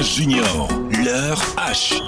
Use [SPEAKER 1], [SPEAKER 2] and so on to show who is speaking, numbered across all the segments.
[SPEAKER 1] Junior, leur H.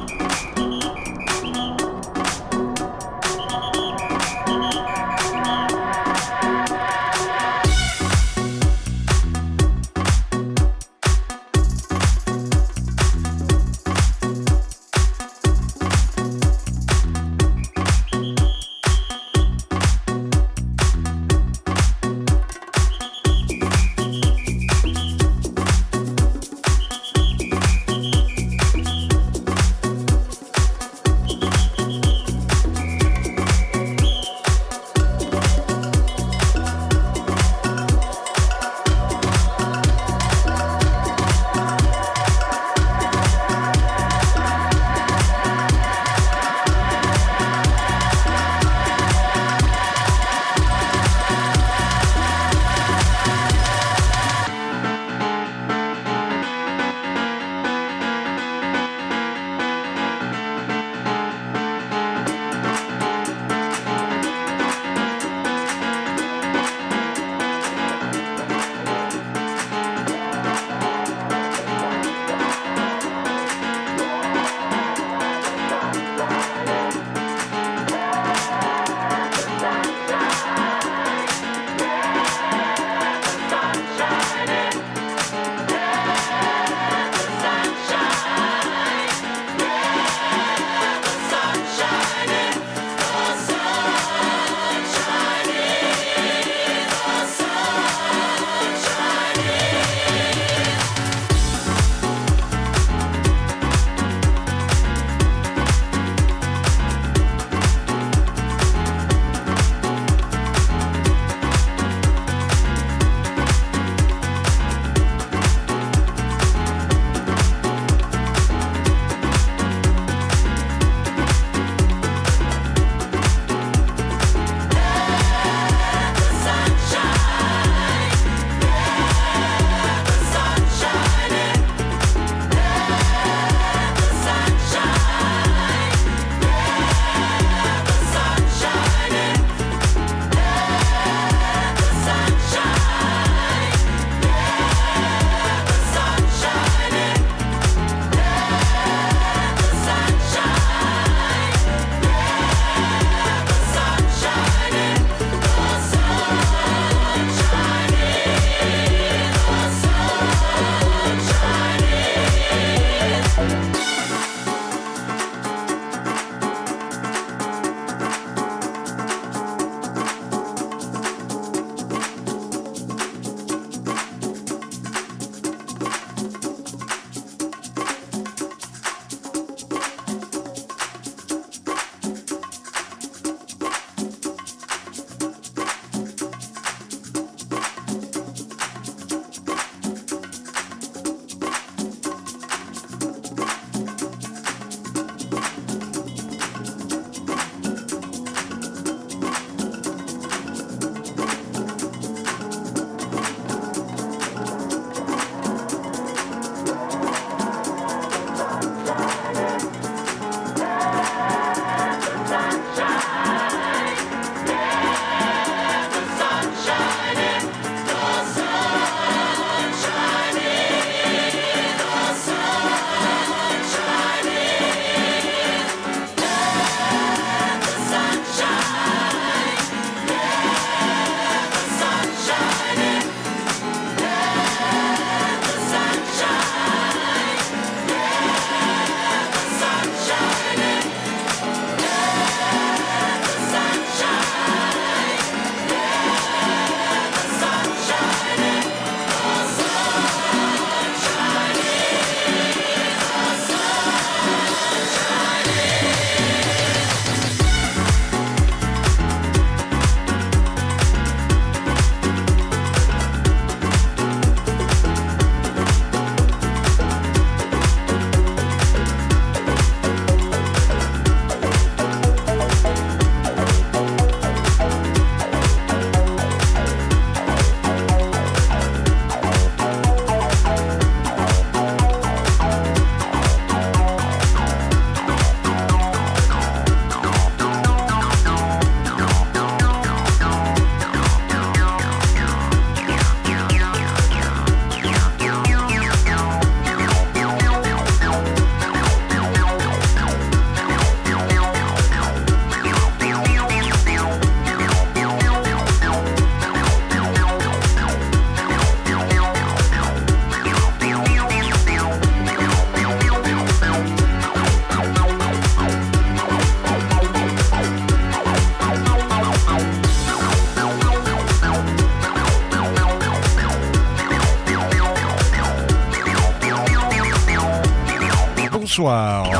[SPEAKER 2] bonsoir.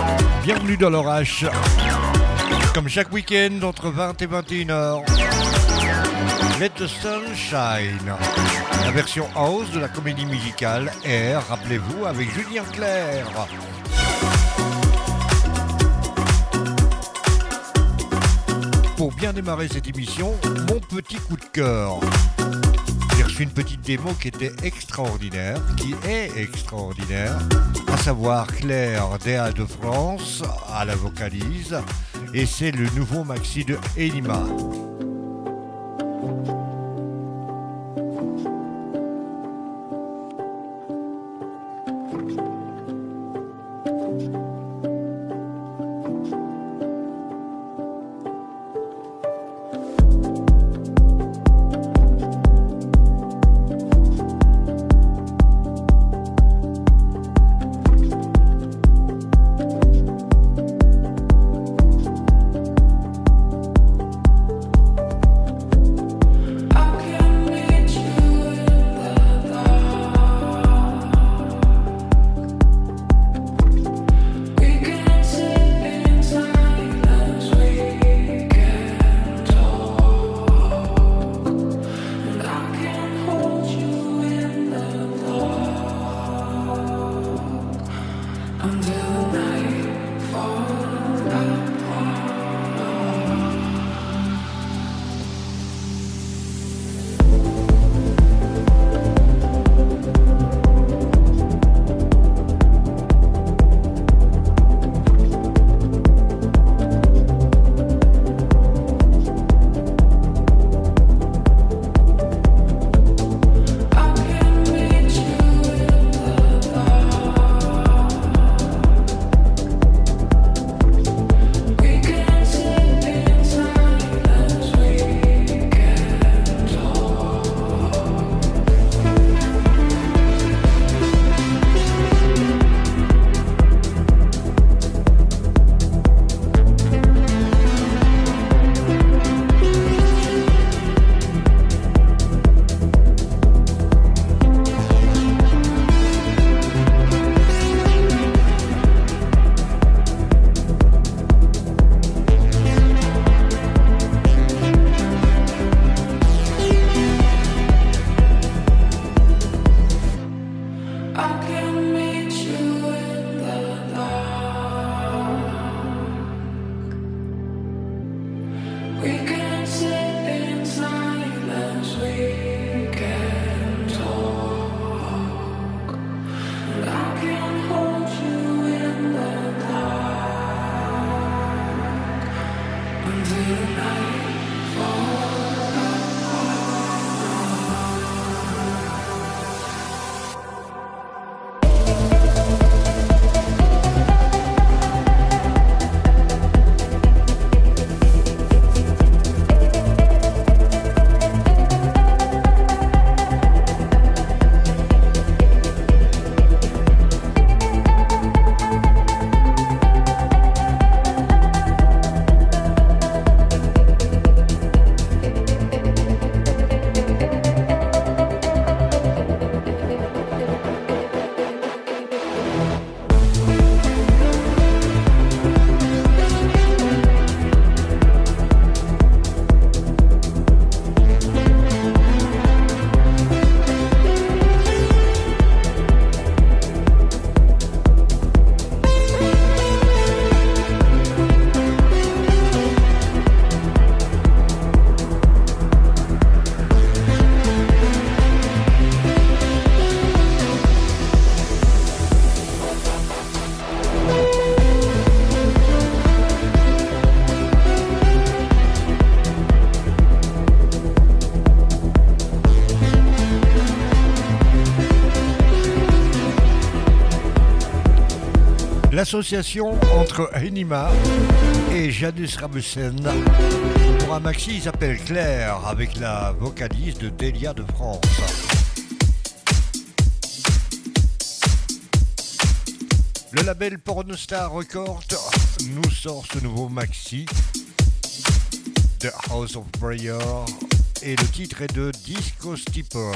[SPEAKER 2] Bienvenue dans l'orage. Comme chaque week-end, entre 20 et 21h. Let the Sun Shine. La version house de la comédie musicale Air, rappelez-vous, avec Julien Clerc. Pour bien démarrer cette émission, mon petit coup de cœur. J'ai reçu une petite démo qui était extraordinaire, qui est extraordinaire, savoir Claire Déa de France à la vocalise, et c'est le nouveau maxi de Enima. L'association entre Enima et Janus Ramussen pour un maxi qui s'appelle Claire avec la vocaliste de Delia de France. Le label Pornostar Records nous sort ce nouveau maxi The House of Prayer et le titre est de Disco Stipper.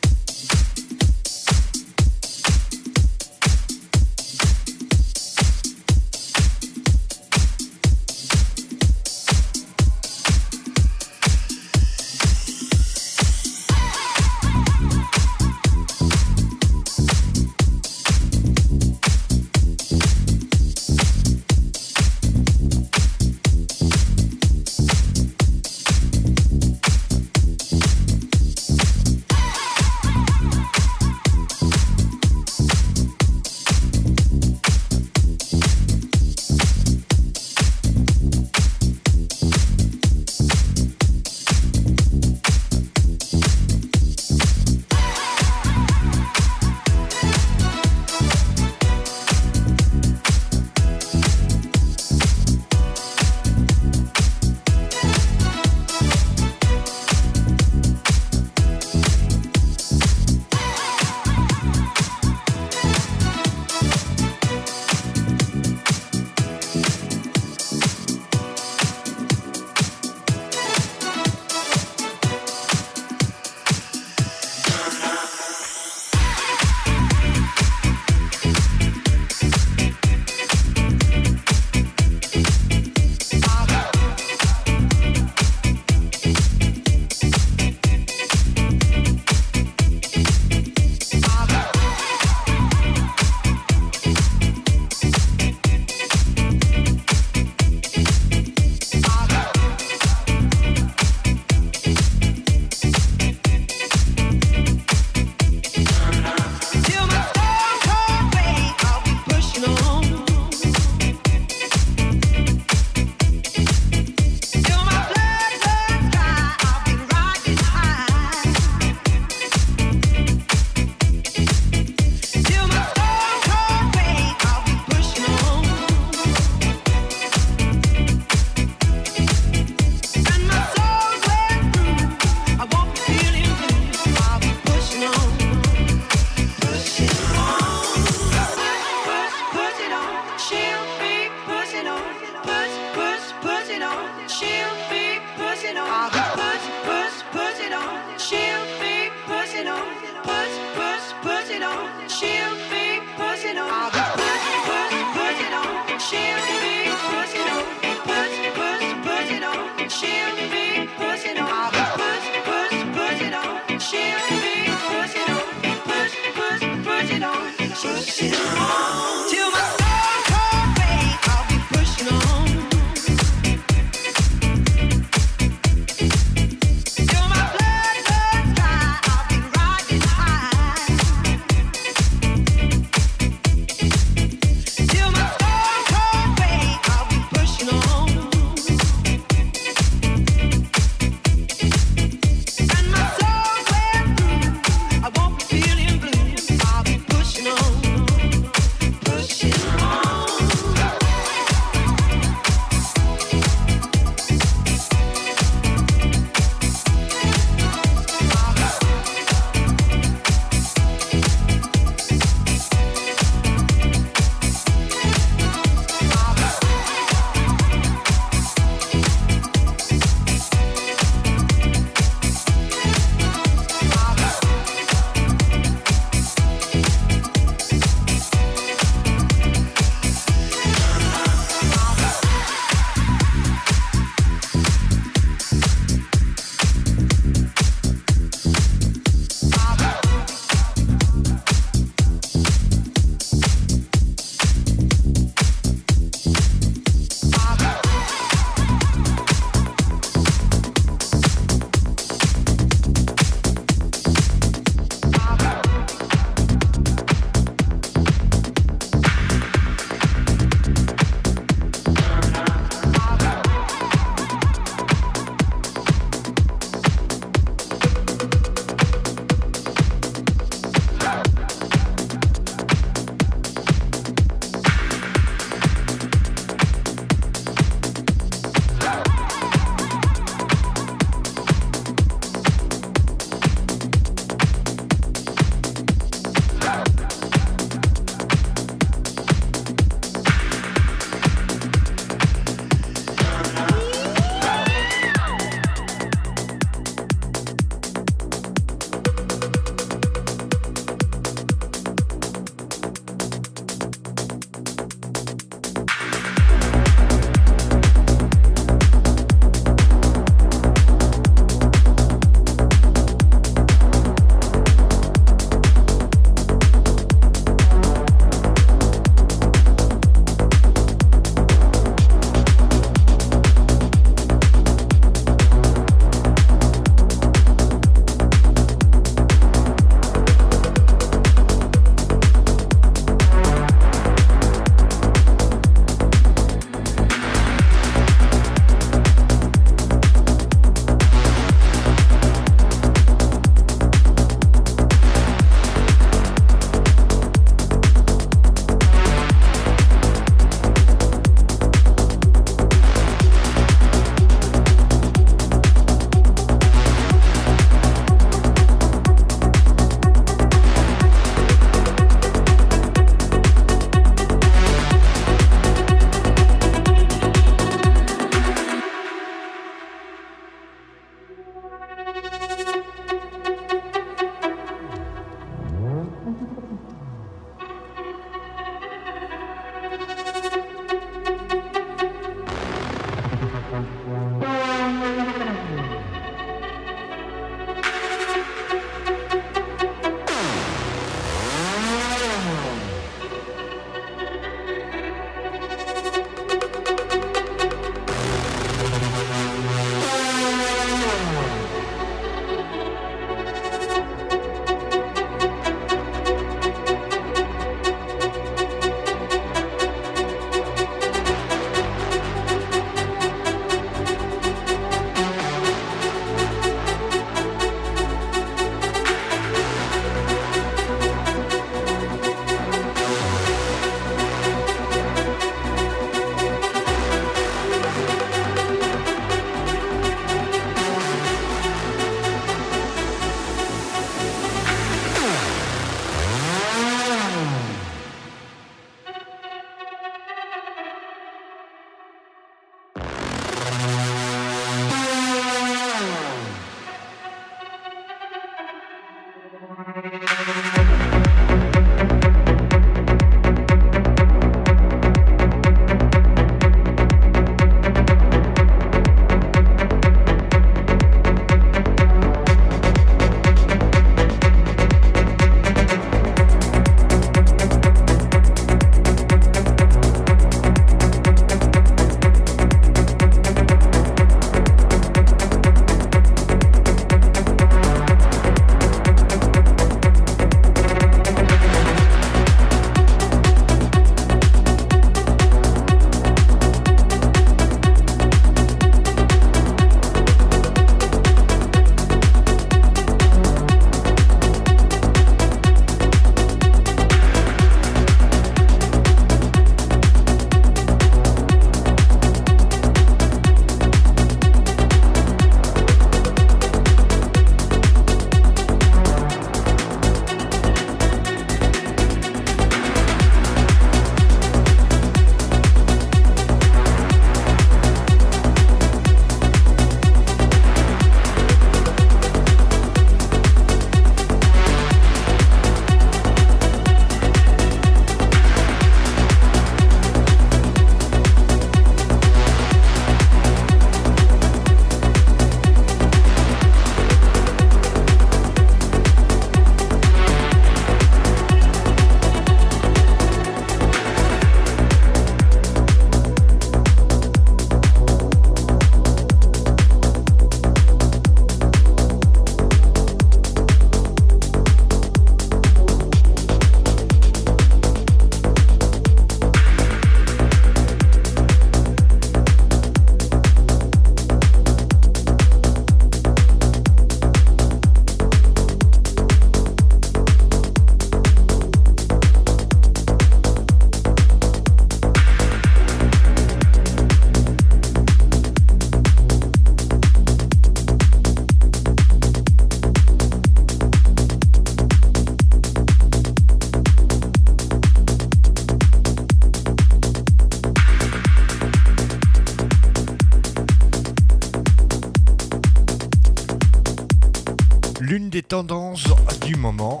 [SPEAKER 2] Tendances du moment,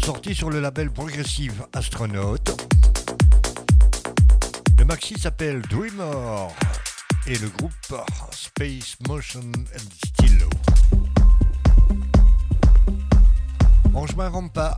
[SPEAKER 2] sorti sur le label Progressive Astronaut. Le maxi s'appelle Dreamer et le groupe Space Motion and Stylo. Franchement, rentre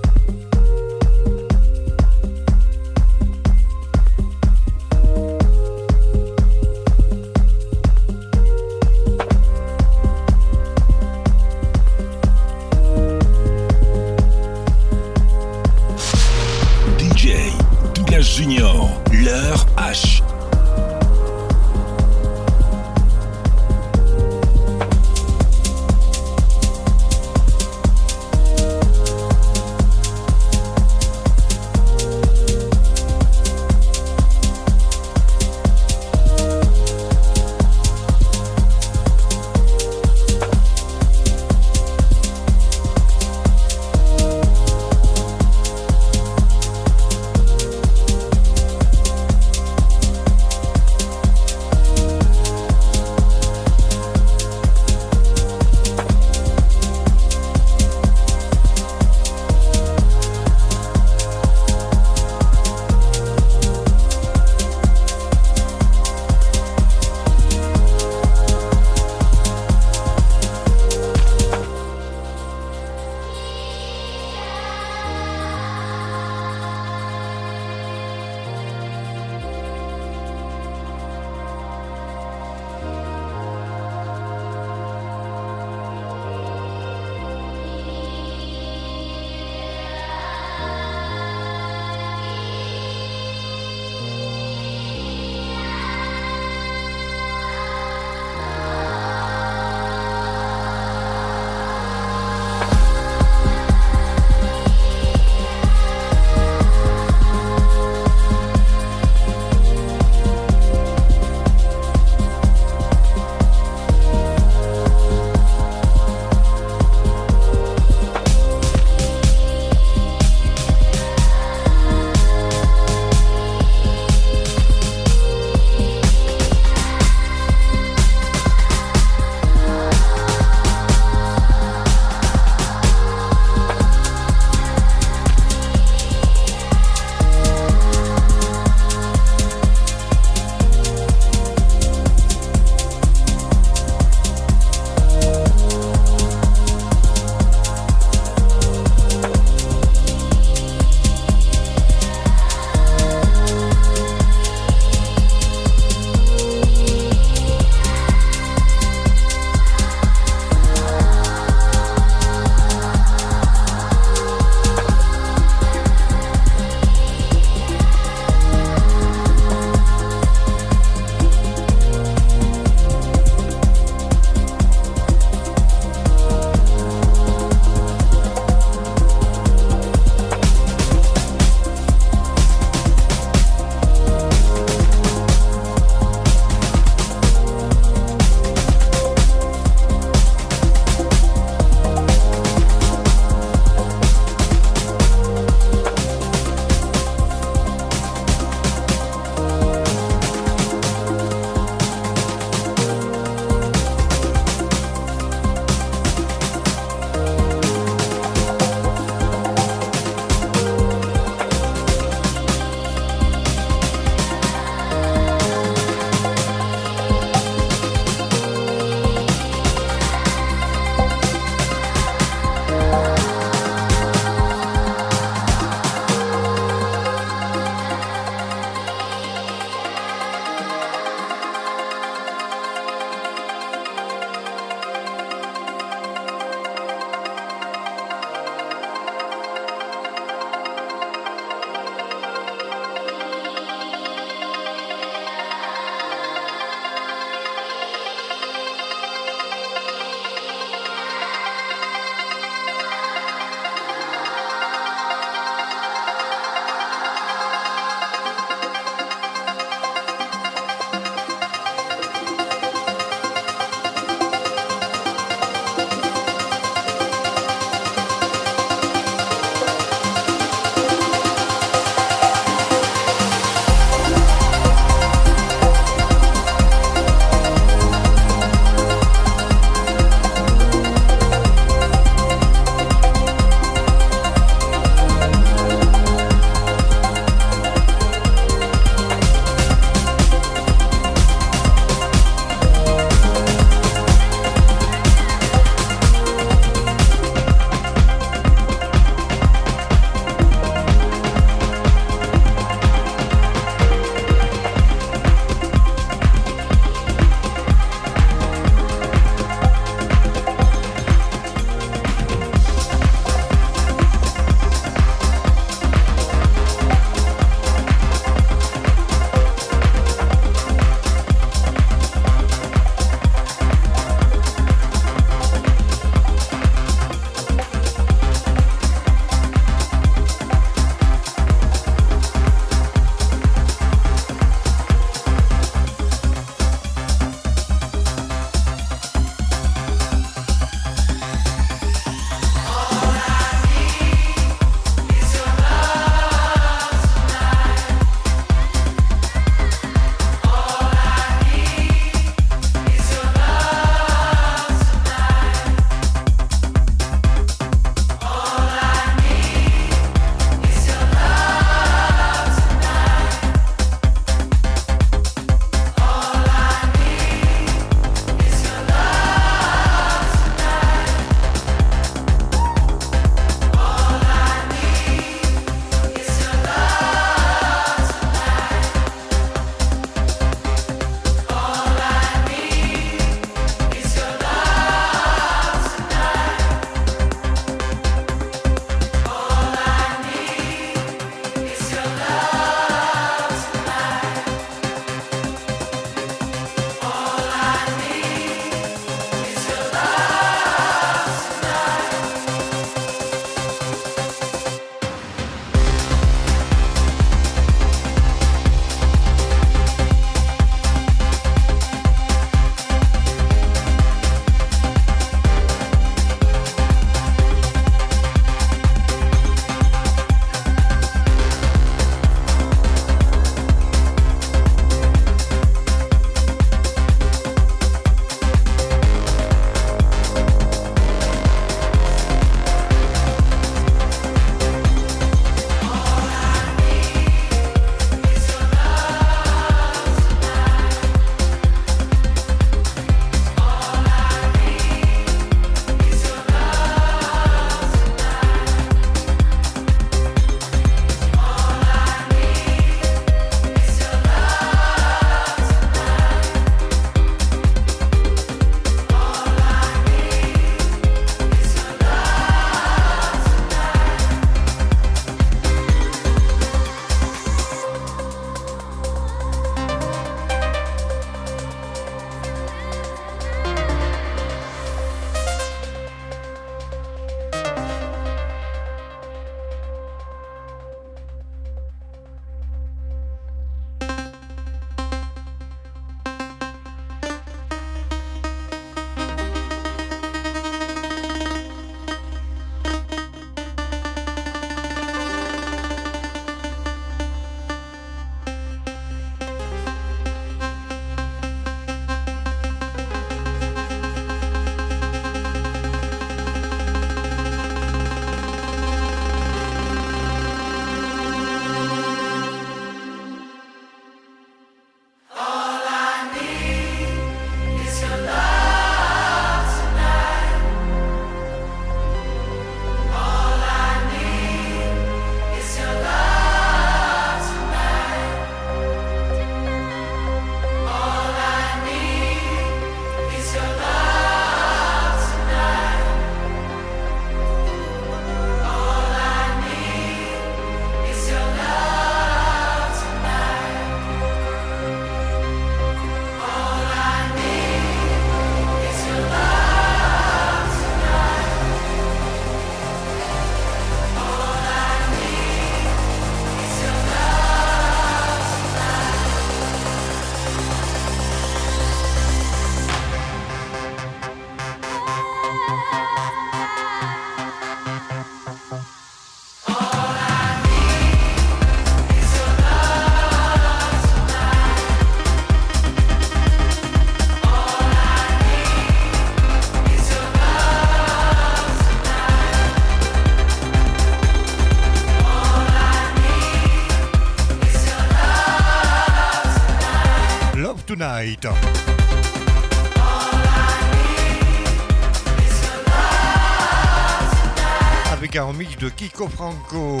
[SPEAKER 3] De Kiko Franco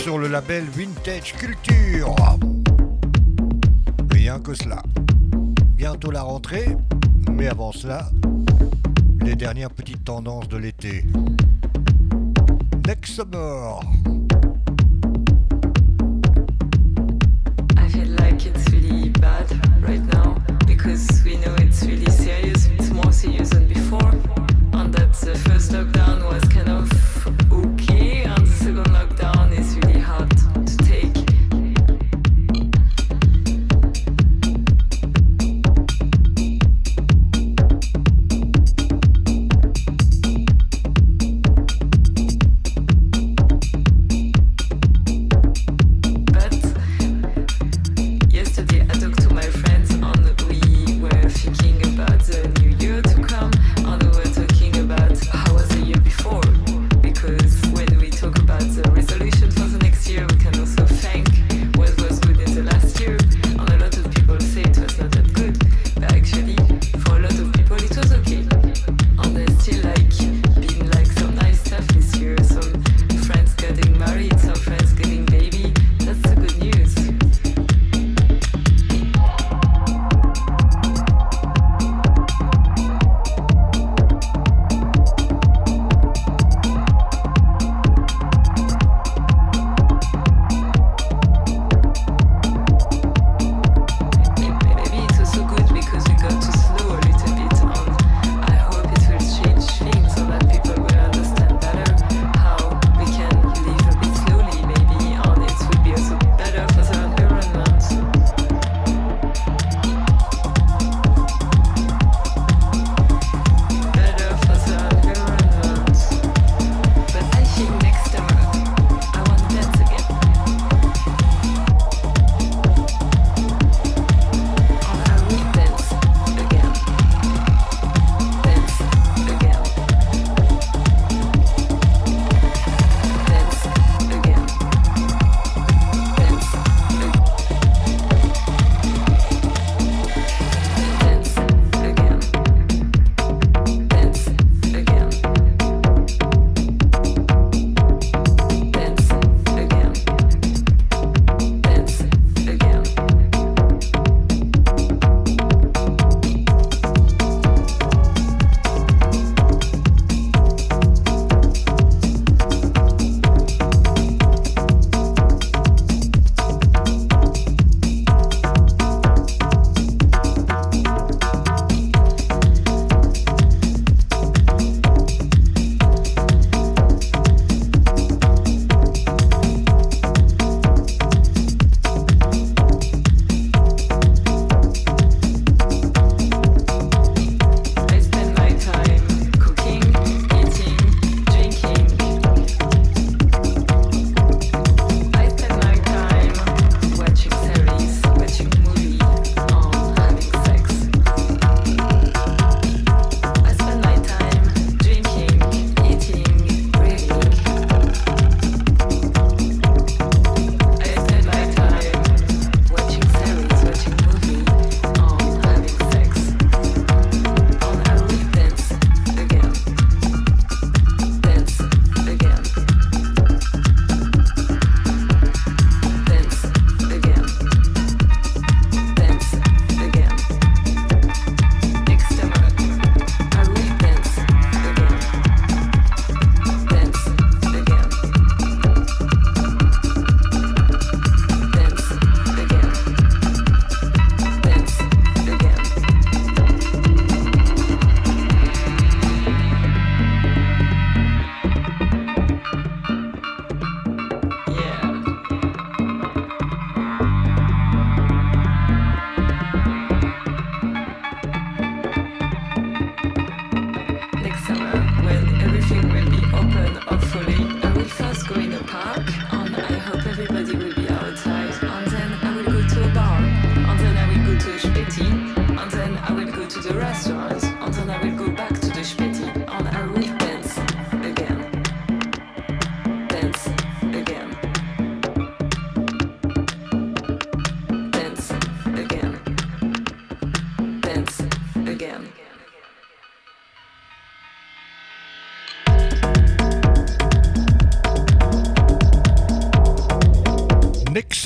[SPEAKER 3] sur le label Vintage Culture. Rien que cela. Bientôt la rentrée, mais avant cela, les dernières petites tendances de l'été. Next Summer.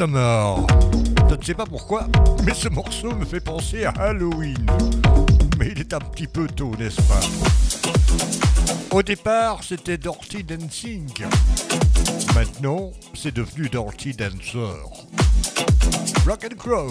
[SPEAKER 2] Je ne sais pas pourquoi, mais ce morceau me fait penser à Halloween. Mais il est un petit peu tôt, n'est-ce pas? Au départ, c'était Dirty Dancing. Maintenant, c'est devenu Dirty Dancer. Rock and Crow.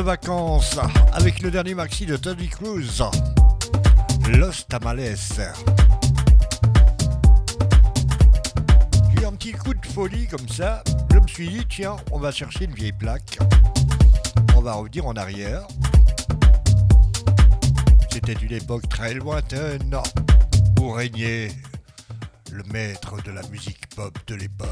[SPEAKER 4] Vacances avec le dernier maxi de Tony Cruz, Los Tamales. J'ai eu un petit coup de folie comme ça. Je me suis dit, tiens, on va chercher une vieille plaque. On va revenir en arrière. C'était une époque très lointaine où régnait le maître de la musique pop de l'époque.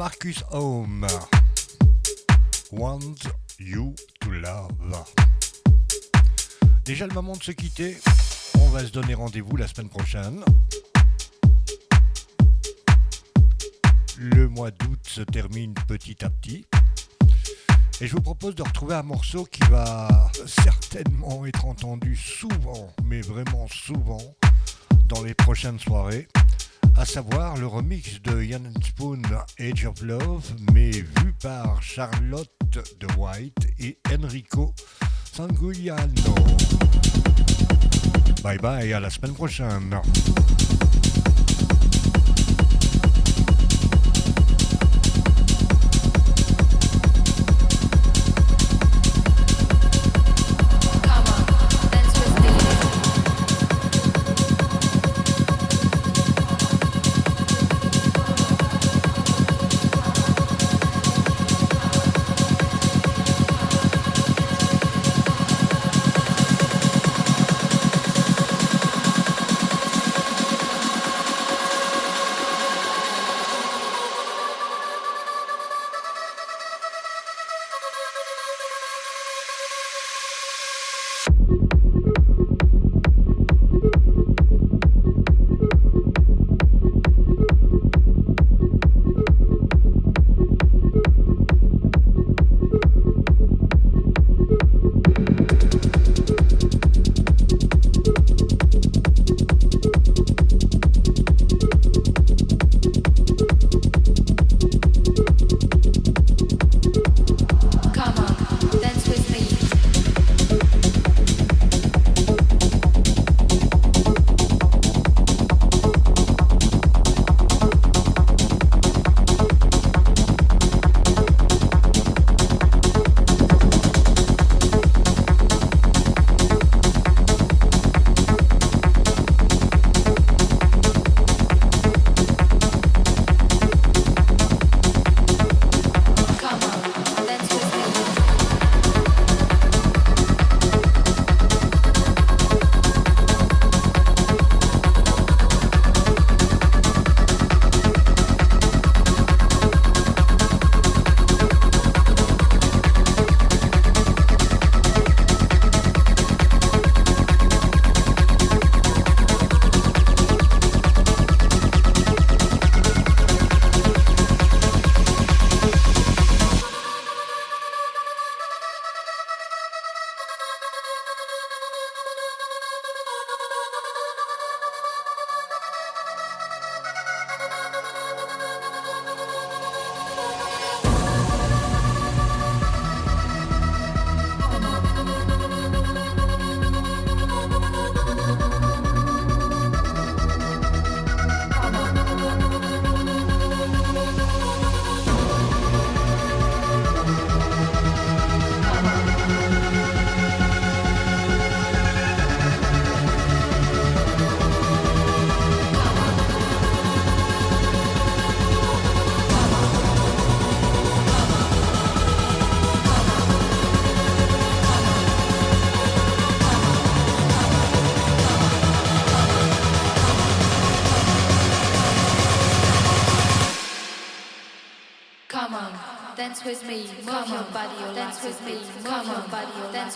[SPEAKER 2] Marcus Home. Want You to Love. Déjà le moment de se quitter. On va se donner rendez-vous la semaine prochaine. Le mois d'août se termine petit à petit. Et je vous propose de retrouver un morceau qui va certainement être entendu souvent, mais vraiment souvent, dans les prochaines soirées, à savoir le remix de Yann Spoon Age of Love, mais vu par Charlotte de White et Enrico Sanguiano. Bye bye, à la semaine prochaine.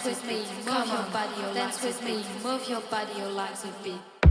[SPEAKER 5] Dance with me, move your body, your dance with me, move your body, your legs a beat.